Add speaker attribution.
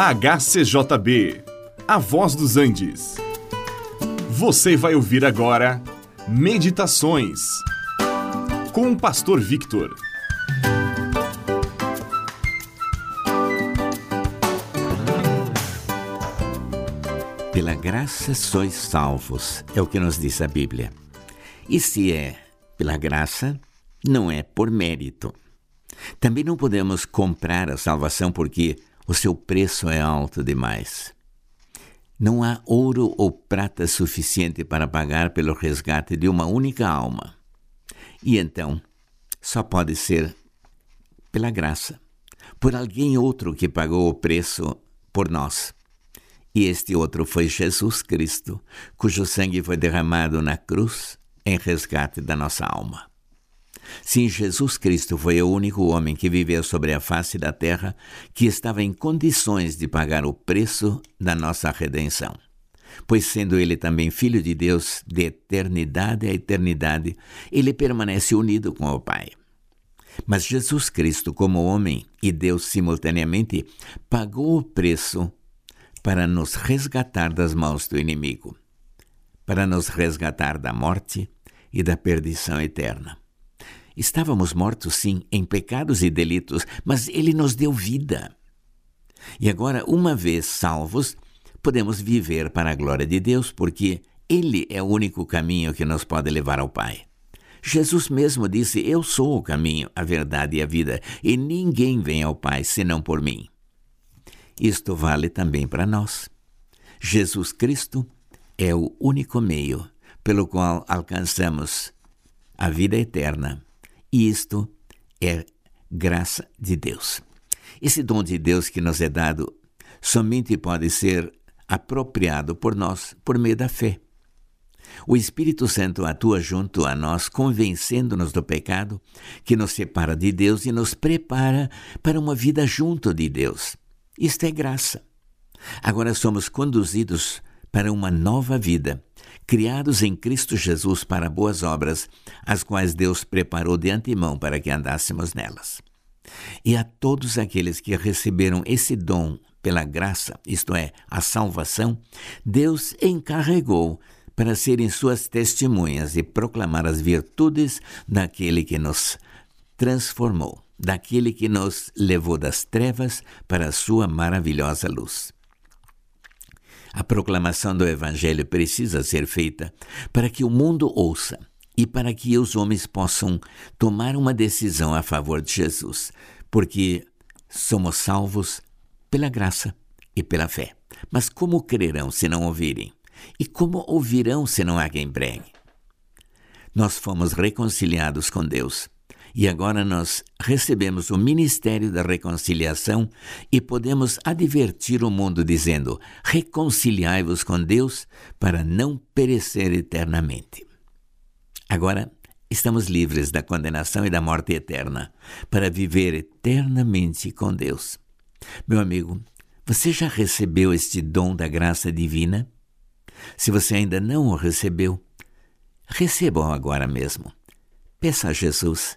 Speaker 1: HCJB, A Voz dos Andes. Você vai ouvir agora Meditações com o Pastor Victor.
Speaker 2: Pela graça sois salvos, é o que nos diz a Bíblia. E se é pela graça, não é por mérito. Também não podemos comprar a salvação porque o seu preço é alto demais. Não há ouro ou prata suficiente para pagar pelo resgate de uma única alma. E então, só pode ser pela graça, por alguém outro que pagou o preço por nós. E este outro foi Jesus Cristo, cujo sangue foi derramado na cruz em resgate da nossa alma. Sim, Jesus Cristo foi o único homem que viveu sobre a face da terra que estava em condições de pagar o preço da nossa redenção. Pois, sendo ele também Filho de Deus de eternidade a eternidade, ele permanece unido com o Pai. Mas Jesus Cristo, como homem e Deus simultaneamente, pagou o preço para nos resgatar das mãos do inimigo, para nos resgatar da morte e da perdição eterna. Estávamos mortos, sim, em pecados e delitos, mas Ele nos deu vida. E agora, uma vez salvos, podemos viver para a glória de Deus, porque Ele é o único caminho que nos pode levar ao Pai. Jesus mesmo disse: Eu sou o caminho, a verdade e a vida, e ninguém vem ao Pai senão por mim. Isto vale também para nós. Jesus Cristo é o único meio pelo qual alcançamos a vida eterna e isto é graça de Deus. Esse dom de Deus que nos é dado somente pode ser apropriado por nós por meio da fé. O Espírito Santo atua junto a nós, convencendo-nos do pecado que nos separa de Deus e nos prepara para uma vida junto de Deus. Isto é graça. Agora somos conduzidos para uma nova vida criados em Cristo Jesus para boas obras, as quais Deus preparou de antemão para que andássemos nelas. E a todos aqueles que receberam esse dom pela graça, isto é, a salvação, Deus encarregou para serem suas testemunhas e proclamar as virtudes daquele que nos transformou, daquele que nos levou das trevas para a sua maravilhosa luz. A proclamação do Evangelho precisa ser feita para que o mundo ouça e para que os homens possam tomar uma decisão a favor de Jesus, porque somos salvos pela graça e pela fé. Mas como crerão se não ouvirem? E como ouvirão se não há quem pregue? Nós fomos reconciliados com Deus e agora nós recebemos o ministério da reconciliação e podemos advertir o mundo dizendo: reconciliai-vos com Deus para não perecer eternamente. Agora estamos livres da condenação e da morte eterna para viver eternamente com Deus. Meu amigo, você já recebeu este dom da graça divina? Se você ainda não o recebeu, receba-o agora mesmo. Peça a Jesus